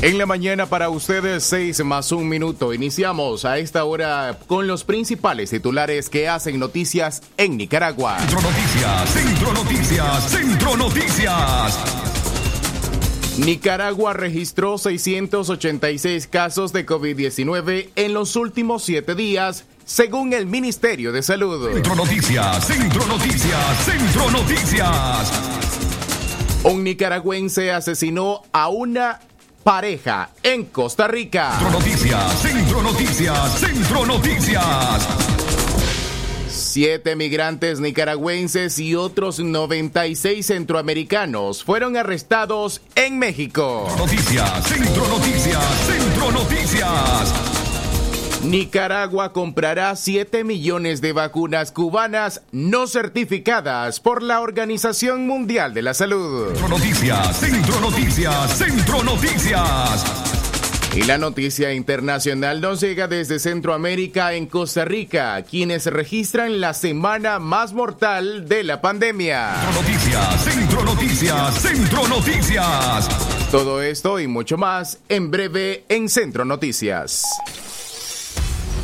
En la mañana para ustedes, 6 más un minuto. Iniciamos a esta hora con los principales titulares que hacen noticias en Nicaragua. Centro Noticias, Centro Noticias, Centro Noticias. Nicaragua registró 686 casos de COVID-19 en los últimos siete días, según el Ministerio de Salud. Centro Noticias, Centro Noticias, Centro Noticias. Un nicaragüense asesinó a una pareja en Costa Rica. Centro Noticias, Centro Noticias, Centro Noticias. Siete migrantes nicaragüenses y otros 96 centroamericanos fueron arrestados en México. Noticias, Centro Noticias, Centro Noticias. Nicaragua comprará 7 millones de vacunas cubanas no certificadas por la Organización Mundial de la Salud. Centro Noticias, Centro Noticias, Centro Noticias. Y la noticia internacional nos llega desde Centroamérica en Costa Rica, quienes registran la semana más mortal de la pandemia. Centro Noticias, Centro Noticias, Centro Noticias. Todo esto y mucho más en breve en Centro Noticias.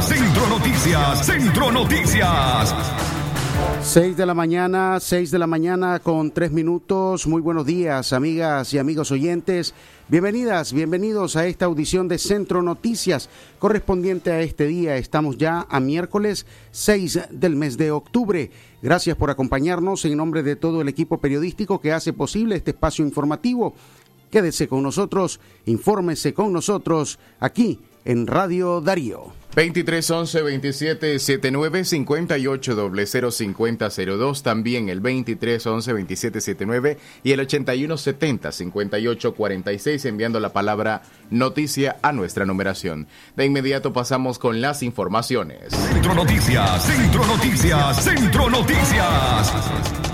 Centro Noticias, Centro Noticias. 6 de la mañana, 6 de la mañana con 3 minutos. Muy buenos días, amigas y amigos oyentes. Bienvenidas, bienvenidos a esta audición de Centro Noticias correspondiente a este día. Estamos ya a miércoles 6 del mes de octubre. Gracias por acompañarnos en nombre de todo el equipo periodístico que hace posible este espacio informativo. Quédese con nosotros, infórmese con nosotros aquí en Radio Darío. 23 11 27 79 58 00 50 02 también el 23 11 27 79 y el 81 70 58 46 enviando la palabra noticia a nuestra numeración. De inmediato pasamos con las informaciones. Centro Noticias, Centro Noticias, Centro Noticias.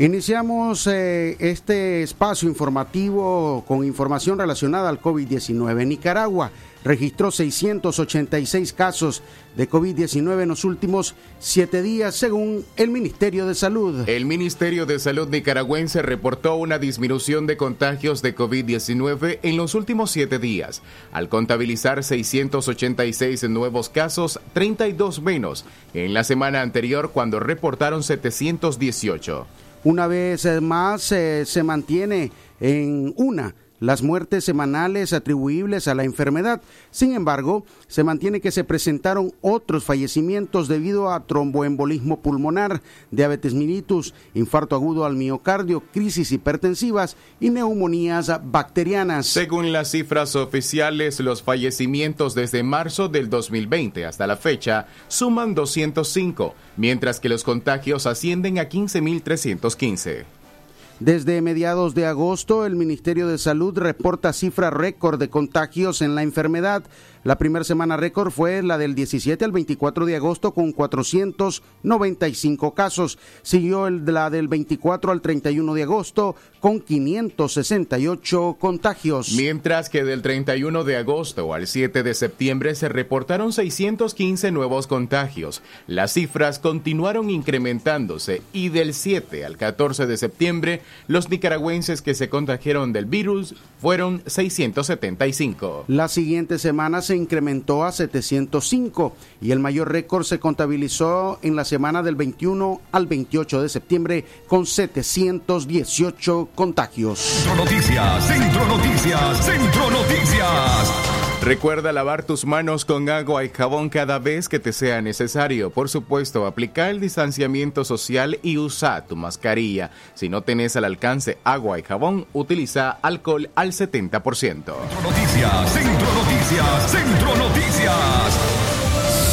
Iniciamos eh, este espacio informativo con información relacionada al COVID-19. Nicaragua registró 686 casos de COVID-19 en los últimos siete días, según el Ministerio de Salud. El Ministerio de Salud nicaragüense reportó una disminución de contagios de COVID-19 en los últimos siete días, al contabilizar 686 nuevos casos, 32 menos en la semana anterior cuando reportaron 718. Una vez más eh, se mantiene en una las muertes semanales atribuibles a la enfermedad. Sin embargo, se mantiene que se presentaron otros fallecimientos debido a tromboembolismo pulmonar, diabetes mellitus, infarto agudo al miocardio, crisis hipertensivas y neumonías bacterianas. Según las cifras oficiales, los fallecimientos desde marzo del 2020 hasta la fecha suman 205, mientras que los contagios ascienden a 15.315. Desde mediados de agosto, el Ministerio de Salud reporta cifra récord de contagios en la enfermedad. La primera semana récord fue la del 17 al 24 de agosto con 495 casos. Siguió el, la del 24 al 31 de agosto con 568 contagios. Mientras que del 31 de agosto al 7 de septiembre se reportaron 615 nuevos contagios. Las cifras continuaron incrementándose y del 7 al 14 de septiembre los nicaragüenses que se contagiaron del virus fueron 675. La siguiente semana se incrementó a 705 y el mayor récord se contabilizó en la semana del 21 al 28 de septiembre con 718 contagios. Centro Noticias, Centro Noticias, Centro Noticias. Recuerda lavar tus manos con agua y jabón cada vez que te sea necesario. Por supuesto, aplica el distanciamiento social y usa tu mascarilla. Si no tenés al alcance agua y jabón, utiliza alcohol al 70%. Centro Noticias, Centro Noticias, Centro Noticias.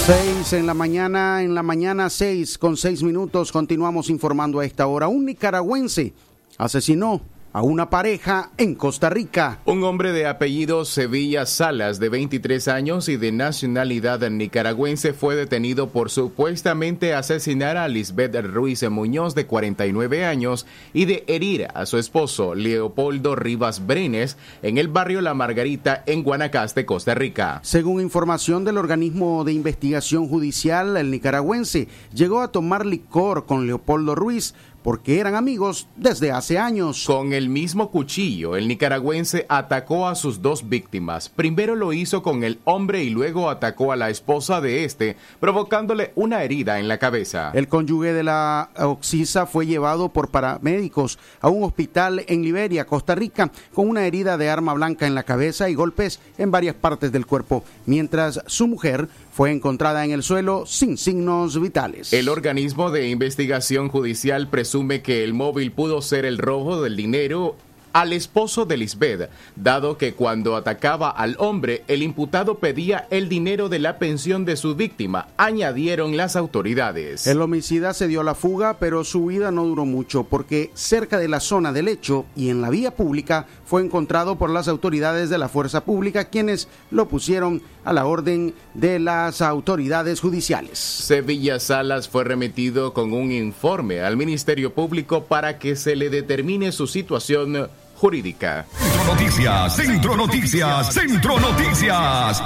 6 en la mañana, en la mañana 6 con 6 minutos, continuamos informando a esta hora. Un nicaragüense asesinó a una pareja en Costa Rica. Un hombre de apellido Sevilla Salas, de 23 años y de nacionalidad nicaragüense, fue detenido por supuestamente asesinar a Lisbeth Ruiz Muñoz, de 49 años, y de herir a su esposo, Leopoldo Rivas Brenes, en el barrio La Margarita, en Guanacaste, Costa Rica. Según información del organismo de investigación judicial, el nicaragüense llegó a tomar licor con Leopoldo Ruiz porque eran amigos desde hace años. Con el mismo cuchillo, el nicaragüense atacó a sus dos víctimas. Primero lo hizo con el hombre y luego atacó a la esposa de este, provocándole una herida en la cabeza. El cónyuge de la Oxisa fue llevado por paramédicos a un hospital en Liberia, Costa Rica, con una herida de arma blanca en la cabeza y golpes en varias partes del cuerpo, mientras su mujer fue encontrada en el suelo sin signos vitales. El organismo de investigación judicial presume que el móvil pudo ser el robo del dinero al esposo de Lisbeth, dado que cuando atacaba al hombre, el imputado pedía el dinero de la pensión de su víctima, añadieron las autoridades. El homicida se dio a la fuga, pero su vida no duró mucho, porque cerca de la zona del hecho y en la vía pública fue encontrado por las autoridades de la fuerza pública, quienes lo pusieron a la orden de las autoridades judiciales. Sevilla Salas fue remitido con un informe al Ministerio Público para que se le determine su situación jurídica. Centro Noticias, Centro Noticias, Centro Noticias.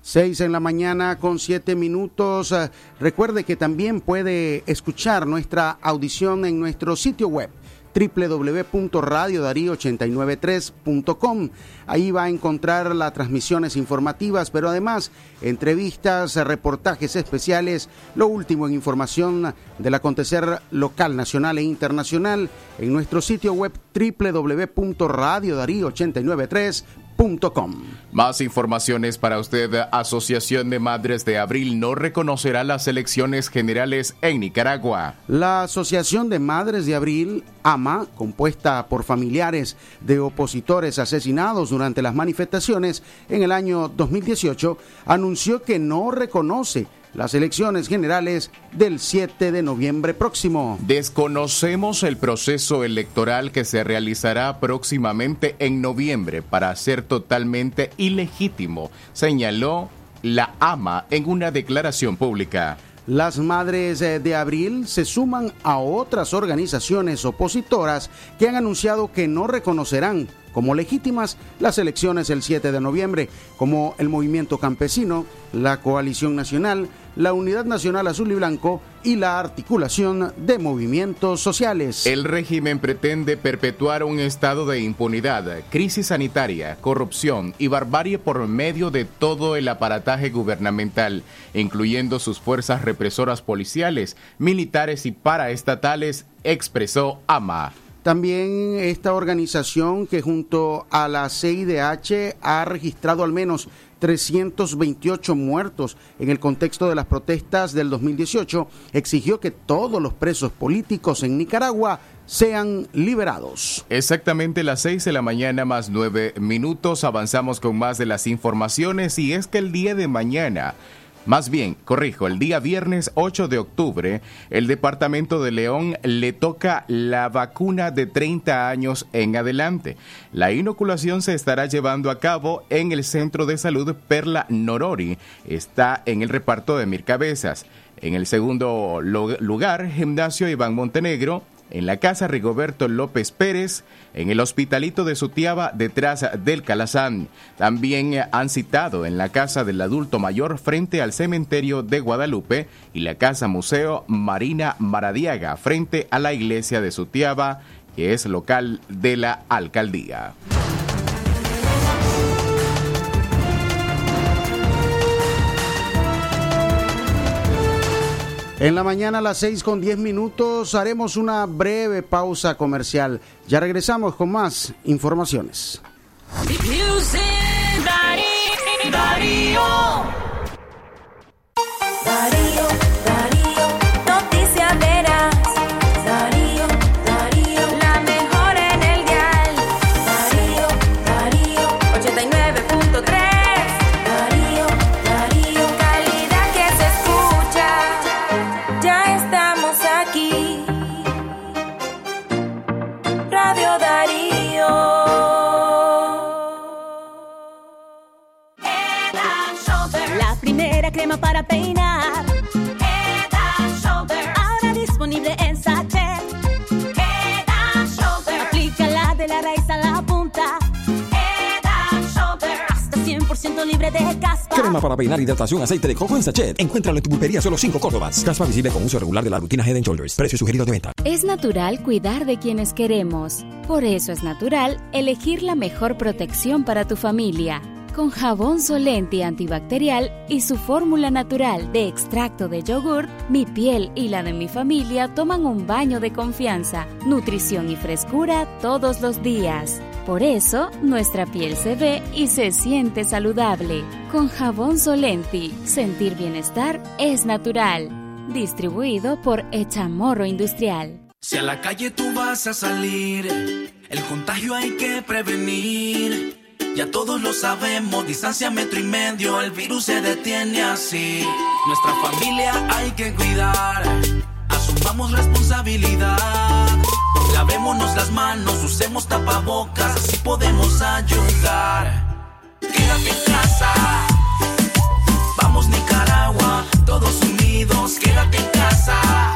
Seis en la mañana con siete minutos. Eh, recuerde que también puede escuchar nuestra audición en nuestro sitio web www.radiodarío893.com. Ahí va a encontrar las transmisiones informativas, pero además entrevistas, reportajes especiales, lo último en información del acontecer local, nacional e internacional en nuestro sitio web www.radiodarío893.com más informaciones para usted. Asociación de Madres de Abril no reconocerá las elecciones generales en Nicaragua. La Asociación de Madres de Abril, AMA, compuesta por familiares de opositores asesinados durante las manifestaciones en el año 2018, anunció que no reconoce las elecciones generales del 7 de noviembre próximo. Desconocemos el proceso electoral que se realizará próximamente en noviembre para ser totalmente ilegítimo, señaló la AMA en una declaración pública. Las Madres eh, de Abril se suman a otras organizaciones opositoras que han anunciado que no reconocerán como legítimas las elecciones el 7 de noviembre, como el Movimiento Campesino, la Coalición Nacional, la Unidad Nacional Azul y Blanco y la articulación de movimientos sociales. El régimen pretende perpetuar un estado de impunidad, crisis sanitaria, corrupción y barbarie por medio de todo el aparataje gubernamental, incluyendo sus fuerzas represoras policiales, militares y paraestatales, expresó AMA. También esta organización que junto a la CIDH ha registrado al menos 328 muertos en el contexto de las protestas del 2018, exigió que todos los presos políticos en Nicaragua sean liberados. Exactamente las 6 de la mañana más 9 minutos avanzamos con más de las informaciones y es que el día de mañana más bien, corrijo, el día viernes 8 de octubre, el Departamento de León le toca la vacuna de 30 años en adelante. La inoculación se estará llevando a cabo en el Centro de Salud Perla Norori. Está en el reparto de Mircabezas. En el segundo lugar, Gimnasio Iván Montenegro en la casa Rigoberto López Pérez, en el hospitalito de Sutiaba detrás del Calazán. También han citado en la casa del adulto mayor frente al cementerio de Guadalupe y la casa museo Marina Maradiaga frente a la iglesia de Sutiaba, que es local de la alcaldía. En la mañana a las 6 con 10 minutos haremos una breve pausa comercial. Ya regresamos con más informaciones. Hidratación aceite de coco en sachet. Encuéntralo en tu pulpería solo 5 Córdobas. Caspa visible con uso regular de la rutina Head and Shoulders. Precio sugerido de venta. Es natural cuidar de quienes queremos. Por eso es natural elegir la mejor protección para tu familia. Con jabón Solenti antibacterial y su fórmula natural de extracto de yogur, mi piel y la de mi familia toman un baño de confianza, nutrición y frescura todos los días. Por eso, nuestra piel se ve y se siente saludable. Con jabón Solenti, sentir bienestar es natural. Distribuido por Echamorro Industrial. Si a la calle tú vas a salir, el contagio hay que prevenir. Ya todos lo sabemos, distancia metro y medio, el virus se detiene así. Nuestra familia hay que cuidar, asumamos responsabilidad. Lavémonos las manos, usemos tapabocas, así podemos ayudar. Quédate en casa, vamos Nicaragua, todos unidos, quédate en casa.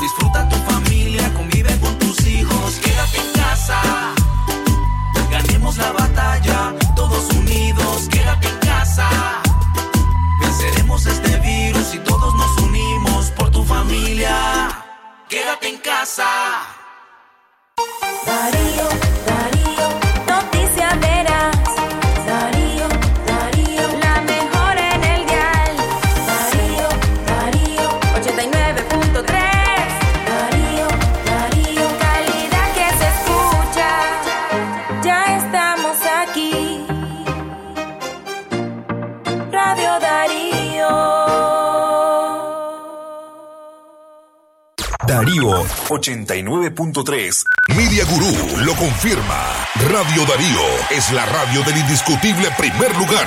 Disfruta tu familia, convive con tus hijos, quédate en casa. Ganemos la batalla, todos unidos, quédate 89.3. Media Gurú lo confirma. Radio Darío es la radio del indiscutible primer lugar.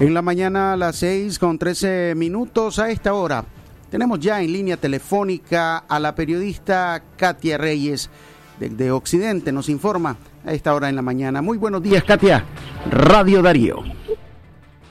En la mañana a las 6 con 13 minutos a esta hora. Tenemos ya en línea telefónica a la periodista Katia Reyes desde Occidente. Nos informa a esta hora en la mañana. Muy buenos días, Katia. Radio Darío.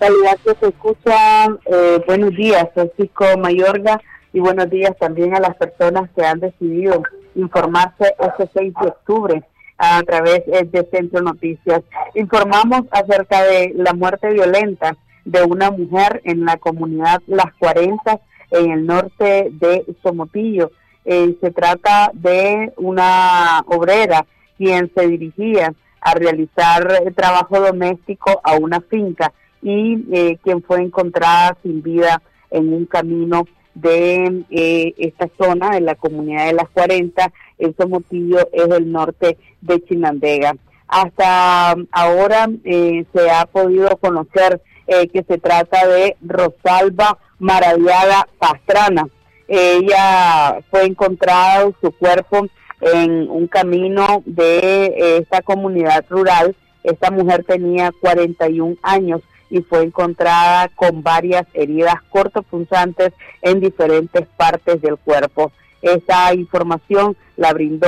Calidad que se escucha. Eh, buenos días, Francisco Mayorga, y buenos días también a las personas que han decidido informarse este 6 de octubre a través eh, de Centro Noticias. Informamos acerca de la muerte violenta de una mujer en la comunidad Las 40 en el norte de Somotillo. Eh, se trata de una obrera quien se dirigía a realizar eh, trabajo doméstico a una finca y eh, quien fue encontrada sin vida en un camino de eh, esta zona de la comunidad de las 40. El Somotillo es el norte de Chinandega. Hasta ahora eh, se ha podido conocer eh, que se trata de Rosalba Maraviaga Pastrana. Ella fue encontrada su cuerpo en un camino de eh, esta comunidad rural. Esta mujer tenía 41 años y fue encontrada con varias heridas cortopunzantes en diferentes partes del cuerpo. Esta información la brindó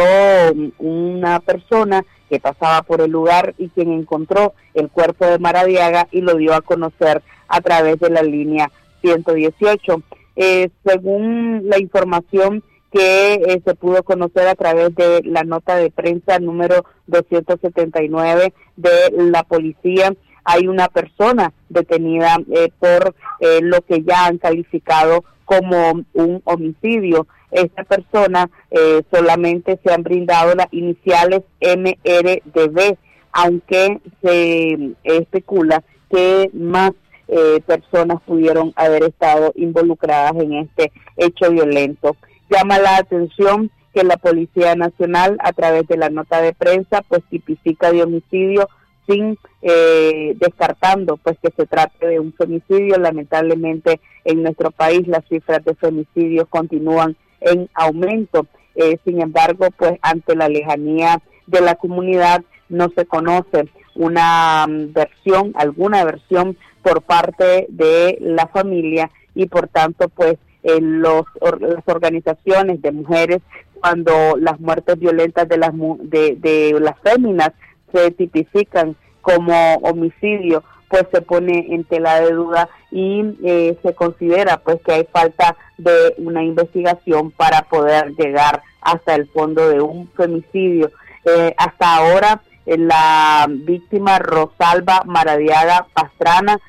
mm, una persona que pasaba por el lugar y quien encontró el cuerpo de Maradiaga y lo dio a conocer a través de la línea 118. Eh, según la información que eh, se pudo conocer a través de la nota de prensa número 279 de la policía, hay una persona detenida eh, por eh, lo que ya han calificado como un homicidio. Esta persona eh, solamente se han brindado las iniciales MRDB, aunque se especula que más eh, personas pudieron haber estado involucradas en este hecho violento. Llama la atención que la Policía Nacional, a través de la nota de prensa, pues tipifica de homicidio sin eh, descartando pues que se trate de un femicidio. Lamentablemente en nuestro país las cifras de femicidios continúan en aumento. Eh, sin embargo, pues ante la lejanía de la comunidad no se conoce una mm, versión, alguna versión por parte de la familia y por tanto pues eh, los, or- las organizaciones de mujeres cuando las muertes violentas de las de, de las féminas se tipifican como homicidio, pues se pone en tela de duda y eh, se considera pues que hay falta de una investigación para poder llegar hasta el fondo de un femicidio. Eh, hasta ahora eh, la víctima Rosalba Maradiaga Pastrana,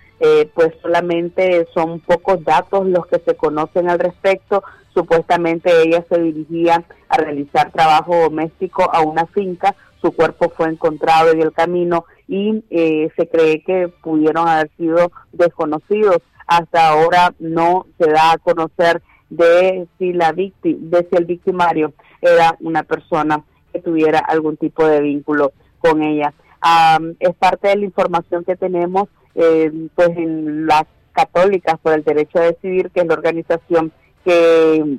pues solamente son pocos datos los que se conocen al respecto. Supuestamente ella se dirigía a realizar trabajo doméstico a una finca, su cuerpo fue encontrado en el camino y eh, se cree que pudieron haber sido desconocidos. Hasta ahora no se da a conocer de si la víctima, de si el victimario era una persona que tuviera algún tipo de vínculo con ella. es parte de la información que tenemos eh, pues en las católicas por el derecho a decidir, que es la organización que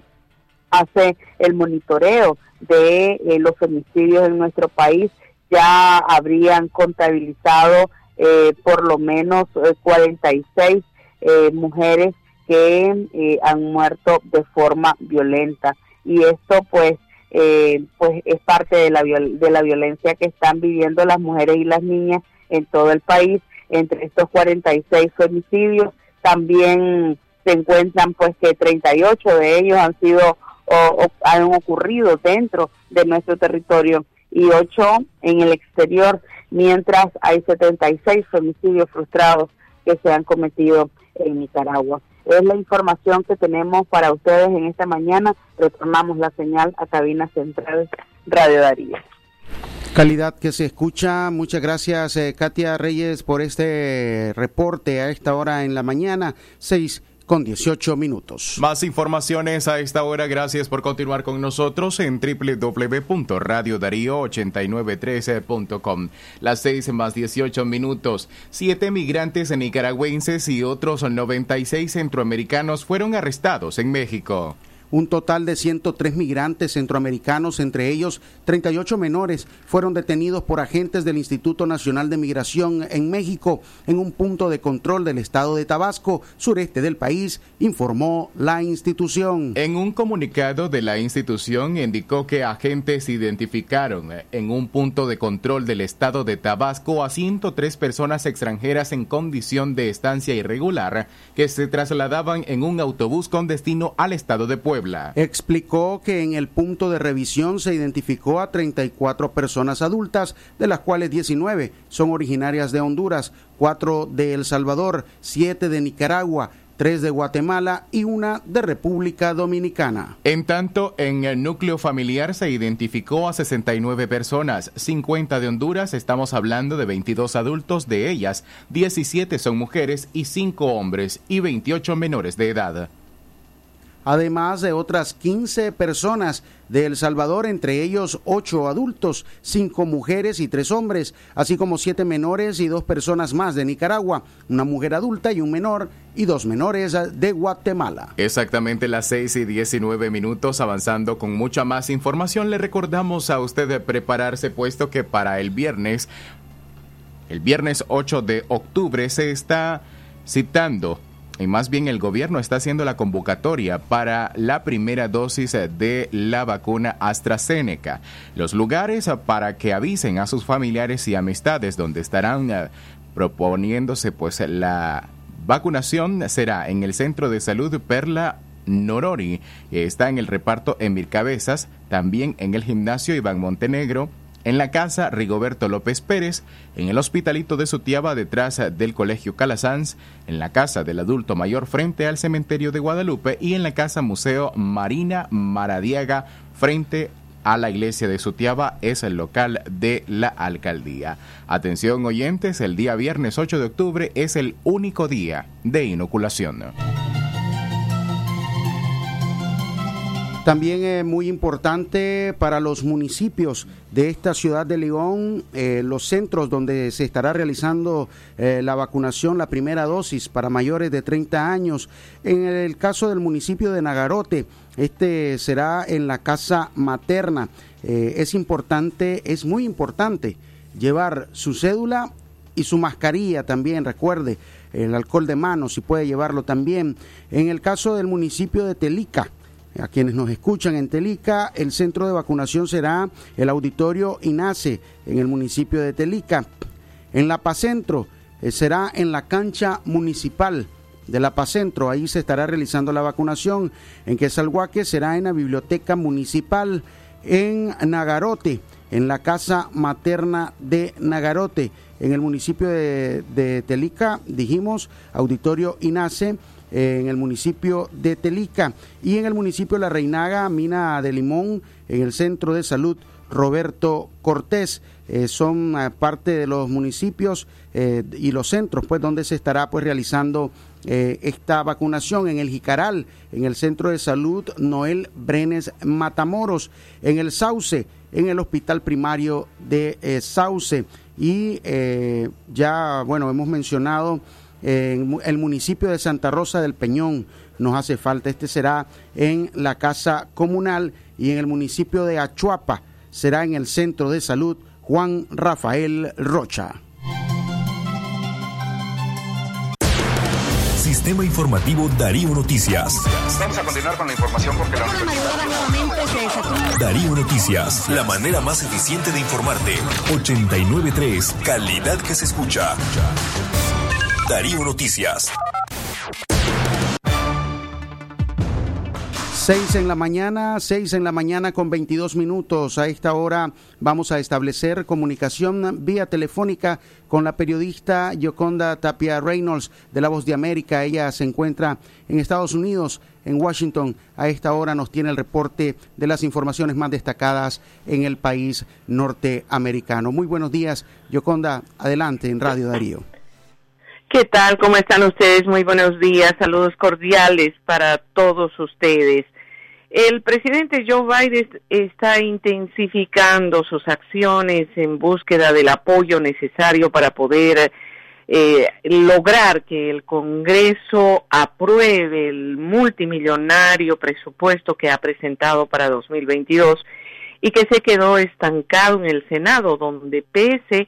hace el monitoreo de eh, los femicidios en nuestro país ya habrían contabilizado eh, por lo menos 46 eh, eh, mujeres que han muerto de forma violenta. Y esto pues pues es parte de la de la violencia que están viviendo las mujeres y las niñas en todo el país. Entre estos 46 femicidios también se encuentran pues que 38 de ellos han sido o han ocurrido dentro de nuestro territorio y 8 en el exterior, mientras hay 76 homicidios frustrados que se han cometido en Nicaragua. Es la información que tenemos para ustedes en esta mañana. Retornamos la señal a cabina central Radio Darío. Calidad que se escucha. Muchas gracias, eh, Katia Reyes, por este reporte a esta hora en la mañana. Seis con 18 minutos. Más informaciones a esta hora. Gracias por continuar con nosotros en www.radiodarío8913.com. Las 6 más 18 minutos. Siete migrantes nicaragüenses y otros 96 centroamericanos fueron arrestados en México. Un total de 103 migrantes centroamericanos, entre ellos 38 menores, fueron detenidos por agentes del Instituto Nacional de Migración en México en un punto de control del estado de Tabasco, sureste del país, informó la institución. En un comunicado de la institución indicó que agentes identificaron en un punto de control del estado de Tabasco a 103 personas extranjeras en condición de estancia irregular que se trasladaban en un autobús con destino al estado de Puebla. Explicó que en el punto de revisión se identificó a 34 personas adultas, de las cuales 19 son originarias de Honduras, 4 de El Salvador, 7 de Nicaragua, tres de Guatemala y una de República Dominicana. En tanto, en el núcleo familiar se identificó a 69 personas, 50 de Honduras, estamos hablando de 22 adultos, de ellas 17 son mujeres y 5 hombres y 28 menores de edad además de otras 15 personas de El Salvador, entre ellos 8 adultos, 5 mujeres y 3 hombres, así como 7 menores y 2 personas más de Nicaragua, una mujer adulta y un menor y dos menores de Guatemala. Exactamente las 6 y 19 minutos, avanzando con mucha más información, le recordamos a usted de prepararse puesto que para el viernes, el viernes 8 de octubre se está citando y más bien el gobierno está haciendo la convocatoria para la primera dosis de la vacuna AstraZeneca. Los lugares para que avisen a sus familiares y amistades donde estarán eh, proponiéndose pues la vacunación será en el Centro de Salud Perla Norori, está en el reparto Emir Cabezas, también en el gimnasio Iván Montenegro, en la casa Rigoberto López Pérez, en el hospitalito de Sutiaba detrás del Colegio Calasanz, en la casa del adulto mayor frente al cementerio de Guadalupe y en la casa Museo Marina Maradiaga frente a la iglesia de Sutiaba es el local de la alcaldía. Atención oyentes, el día viernes 8 de octubre es el único día de inoculación. También es muy importante para los municipios de esta ciudad de León, eh, los centros donde se estará realizando eh, la vacunación, la primera dosis para mayores de 30 años. En el caso del municipio de Nagarote, este será en la casa materna. Eh, es importante, es muy importante llevar su cédula y su mascarilla también, recuerde, el alcohol de manos, si puede llevarlo también. En el caso del municipio de Telica, a quienes nos escuchan en Telica, el centro de vacunación será el auditorio INACE en el municipio de Telica. En La Paz Centro eh, será en la cancha municipal de La Paz Centro. Ahí se estará realizando la vacunación. En Quesalhuaque será en la biblioteca municipal. En Nagarote, en la casa materna de Nagarote. En el municipio de, de Telica, dijimos, auditorio INACE en el municipio de Telica. Y en el municipio de La Reinaga, Mina de Limón, en el centro de salud Roberto Cortés. Eh, son eh, parte de los municipios eh, y los centros pues donde se estará pues realizando esta vacunación. En el Jicaral, en el centro de salud Noel Brenes Matamoros, en el Sauce, en el hospital primario de Sauce. Y ya bueno hemos mencionado en el municipio de Santa Rosa del Peñón nos hace falta. Este será en la casa comunal y en el municipio de Achuapa será en el centro de salud Juan Rafael Rocha. Sistema Informativo Darío Noticias. Vamos a continuar con la información porque la Darío Noticias, la manera más eficiente de informarte. 893, calidad que se escucha. Darío Noticias. 6 en la mañana, 6 en la mañana con 22 minutos. A esta hora vamos a establecer comunicación vía telefónica con la periodista Yoconda Tapia Reynolds de La Voz de América. Ella se encuentra en Estados Unidos, en Washington. A esta hora nos tiene el reporte de las informaciones más destacadas en el país norteamericano. Muy buenos días, Yoconda. Adelante en Radio Darío. ¿Qué tal? ¿Cómo están ustedes? Muy buenos días. Saludos cordiales para todos ustedes. El presidente Joe Biden está intensificando sus acciones en búsqueda del apoyo necesario para poder eh, lograr que el Congreso apruebe el multimillonario presupuesto que ha presentado para 2022 y que se quedó estancado en el Senado, donde pese a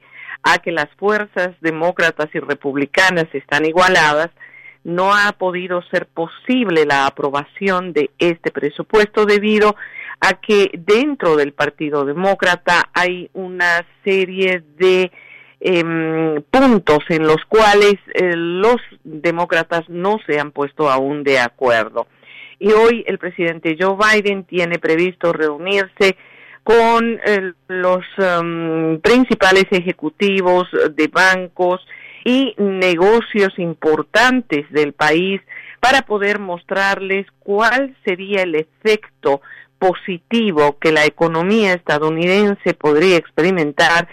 que las fuerzas demócratas y republicanas están igualadas, no ha podido ser posible la aprobación de este presupuesto debido a que dentro del Partido Demócrata hay una serie de em, puntos en los cuales eh, los demócratas no se han puesto aún de acuerdo. Y hoy el presidente Joe Biden tiene previsto reunirse con los um, principales ejecutivos de bancos y negocios importantes del país para poder mostrarles cuál sería el efecto positivo que la economía estadounidense podría experimentar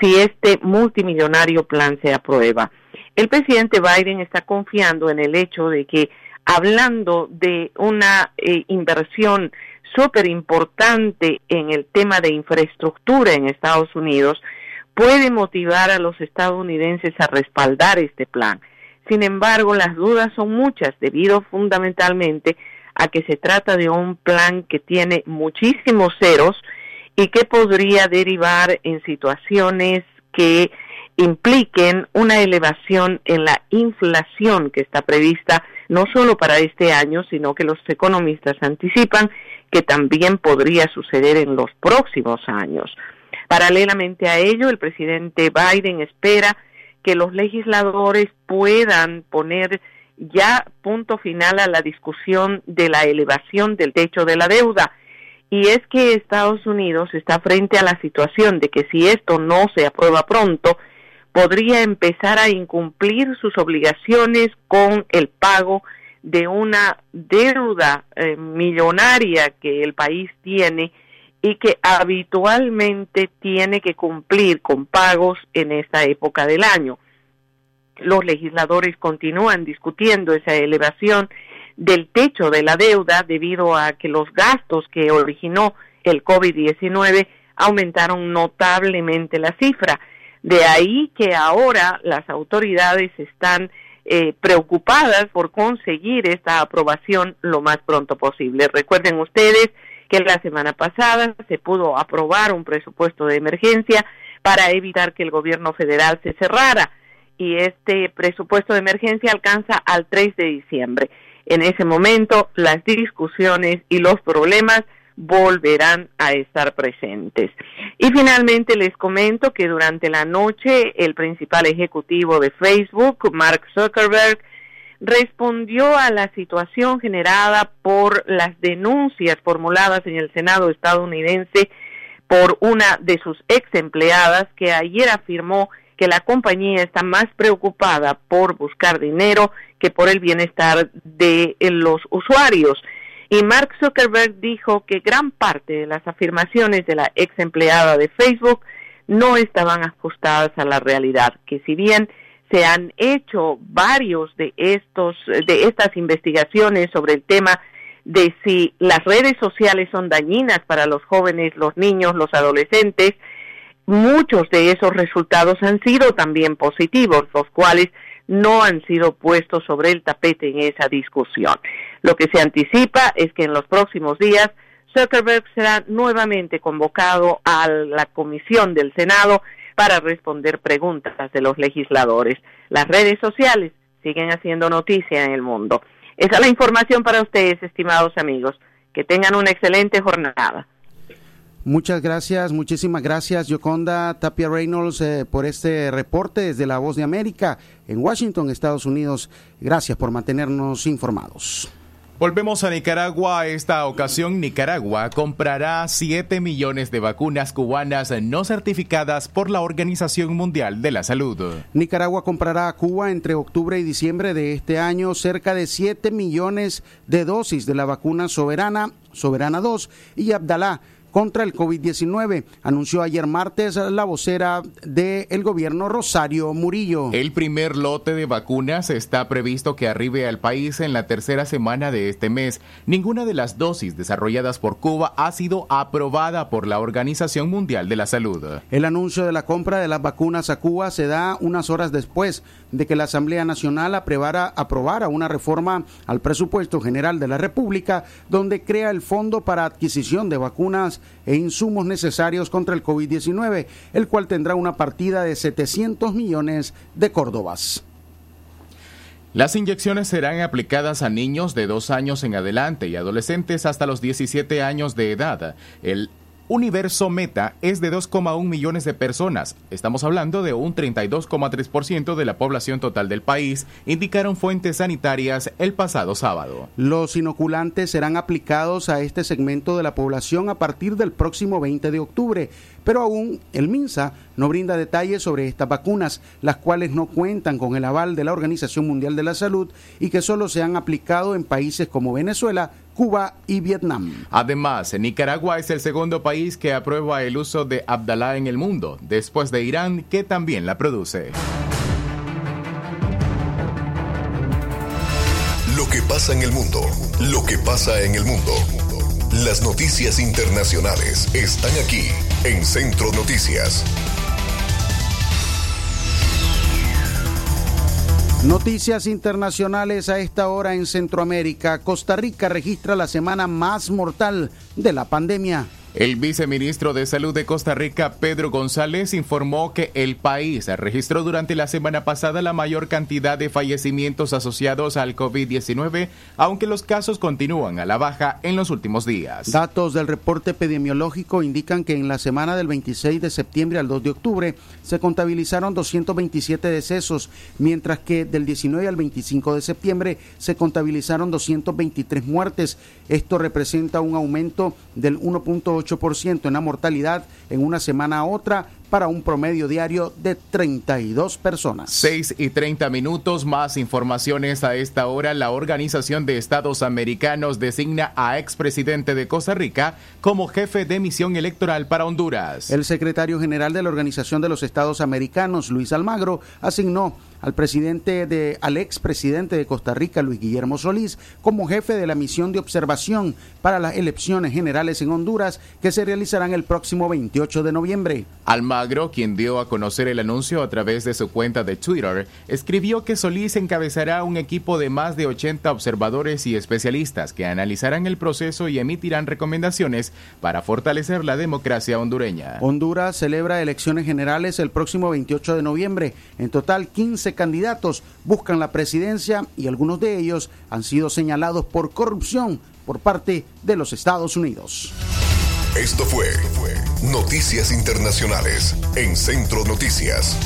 si este multimillonario plan se aprueba. El presidente Biden está confiando en el hecho de que hablando de una eh, inversión súper importante en el tema de infraestructura en Estados Unidos, puede motivar a los estadounidenses a respaldar este plan. Sin embargo, las dudas son muchas debido fundamentalmente a que se trata de un plan que tiene muchísimos ceros y que podría derivar en situaciones que impliquen una elevación en la inflación que está prevista no solo para este año, sino que los economistas anticipan que también podría suceder en los próximos años. Paralelamente a ello, el presidente Biden espera que los legisladores puedan poner ya punto final a la discusión de la elevación del techo de la deuda. Y es que Estados Unidos está frente a la situación de que si esto no se aprueba pronto, podría empezar a incumplir sus obligaciones con el pago de una deuda eh, millonaria que el país tiene y que habitualmente tiene que cumplir con pagos en esta época del año. Los legisladores continúan discutiendo esa elevación del techo de la deuda debido a que los gastos que originó el COVID-19 aumentaron notablemente la cifra. De ahí que ahora las autoridades están eh, preocupadas por conseguir esta aprobación lo más pronto posible. Recuerden ustedes que la semana pasada se pudo aprobar un presupuesto de emergencia para evitar que el gobierno federal se cerrara y este presupuesto de emergencia alcanza al 3 de diciembre. En ese momento, las discusiones y los problemas volverán a estar presentes. Y finalmente les comento que durante la noche el principal ejecutivo de Facebook, Mark Zuckerberg, respondió a la situación generada por las denuncias formuladas en el Senado estadounidense por una de sus ex empleadas que ayer afirmó que la compañía está más preocupada por buscar dinero que por el bienestar de los usuarios. Y Mark Zuckerberg dijo que gran parte de las afirmaciones de la ex empleada de Facebook no estaban ajustadas a la realidad, que si bien se han hecho varios de estos de estas investigaciones sobre el tema de si las redes sociales son dañinas para los jóvenes, los niños, los adolescentes, muchos de esos resultados han sido también positivos, los cuales no han sido puestos sobre el tapete en esa discusión. Lo que se anticipa es que en los próximos días Zuckerberg será nuevamente convocado a la comisión del Senado para responder preguntas de los legisladores. Las redes sociales siguen haciendo noticia en el mundo. Esa es la información para ustedes, estimados amigos. Que tengan una excelente jornada. Muchas gracias, muchísimas gracias, Yoconda Tapia Reynolds, eh, por este reporte desde La Voz de América en Washington, Estados Unidos. Gracias por mantenernos informados. Volvemos a Nicaragua. Esta ocasión Nicaragua comprará 7 millones de vacunas cubanas no certificadas por la Organización Mundial de la Salud. Nicaragua comprará a Cuba entre octubre y diciembre de este año cerca de 7 millones de dosis de la vacuna Soberana, Soberana 2 y Abdalá contra el COVID-19, anunció ayer martes la vocera del gobierno Rosario Murillo. El primer lote de vacunas está previsto que arribe al país en la tercera semana de este mes. Ninguna de las dosis desarrolladas por Cuba ha sido aprobada por la Organización Mundial de la Salud. El anuncio de la compra de las vacunas a Cuba se da unas horas después de que la Asamblea Nacional aprobara, aprobara una reforma al presupuesto general de la República donde crea el Fondo para Adquisición de Vacunas e insumos necesarios contra el COVID-19, el cual tendrá una partida de 700 millones de córdobas. Las inyecciones serán aplicadas a niños de dos años en adelante y adolescentes hasta los 17 años de edad. El universo meta es de 2,1 millones de personas. Estamos hablando de un 32,3% de la población total del país, indicaron fuentes sanitarias el pasado sábado. Los inoculantes serán aplicados a este segmento de la población a partir del próximo 20 de octubre, pero aún el MINSA no brinda detalles sobre estas vacunas, las cuales no cuentan con el aval de la Organización Mundial de la Salud y que solo se han aplicado en países como Venezuela, Cuba y Vietnam. Además, Nicaragua es el segundo país que aprueba el uso de Abdalá en el mundo, después de Irán, que también la produce. Lo que pasa en el mundo, lo que pasa en el mundo. Las noticias internacionales están aquí en Centro Noticias. Noticias internacionales a esta hora en Centroamérica. Costa Rica registra la semana más mortal de la pandemia. El viceministro de Salud de Costa Rica, Pedro González, informó que el país registró durante la semana pasada la mayor cantidad de fallecimientos asociados al COVID-19, aunque los casos continúan a la baja en los últimos días. Datos del reporte epidemiológico indican que en la semana del 26 de septiembre al 2 de octubre se contabilizaron 227 decesos, mientras que del 19 al 25 de septiembre se contabilizaron 223 muertes. Esto representa un aumento del 1.8 en la mortalidad en una semana a otra para un promedio diario de 32 personas. 6 y 30 minutos más informaciones a esta hora. La Organización de Estados Americanos designa a expresidente de Costa Rica como jefe de misión electoral para Honduras. El secretario general de la Organización de los Estados Americanos, Luis Almagro, asignó al presidente de al expresidente de Costa Rica Luis Guillermo Solís como jefe de la misión de observación para las elecciones generales en Honduras que se realizarán el próximo 28 de noviembre. Almagro quien dio a conocer el anuncio a través de su cuenta de Twitter, escribió que Solís encabezará un equipo de más de 80 observadores y especialistas que analizarán el proceso y emitirán recomendaciones para fortalecer la democracia hondureña. Honduras celebra elecciones generales el próximo 28 de noviembre. En total, 15 candidatos buscan la presidencia y algunos de ellos han sido señalados por corrupción por parte de los Estados Unidos. Esto fue Noticias Internacionales en Centro Noticias.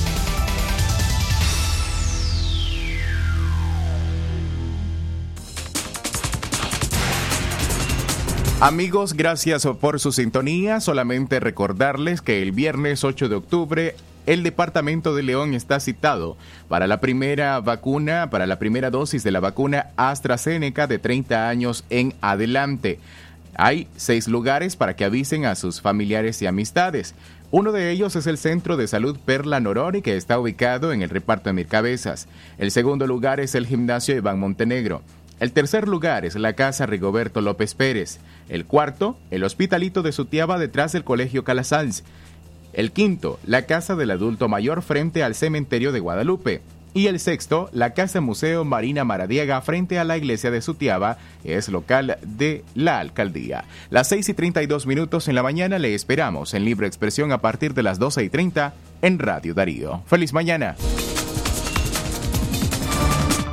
Amigos, gracias por su sintonía. Solamente recordarles que el viernes 8 de octubre el departamento de León está citado para la primera vacuna, para la primera dosis de la vacuna AstraZeneca de 30 años en adelante. Hay seis lugares para que avisen a sus familiares y amistades. Uno de ellos es el Centro de Salud Perla Norori, que está ubicado en el reparto de Mircabezas. El segundo lugar es el Gimnasio Iván Montenegro. El tercer lugar es la Casa Rigoberto López Pérez. El cuarto, el Hospitalito de Sutiaba detrás del Colegio Calasanz. El quinto, la Casa del Adulto Mayor frente al Cementerio de Guadalupe. Y el sexto, la Casa Museo Marina Maradiaga frente a la iglesia de Sutiaba, es local de la alcaldía. Las 6 y 32 minutos en la mañana le esperamos en Libre Expresión a partir de las 12 y 30 en Radio Darío. ¡Feliz mañana!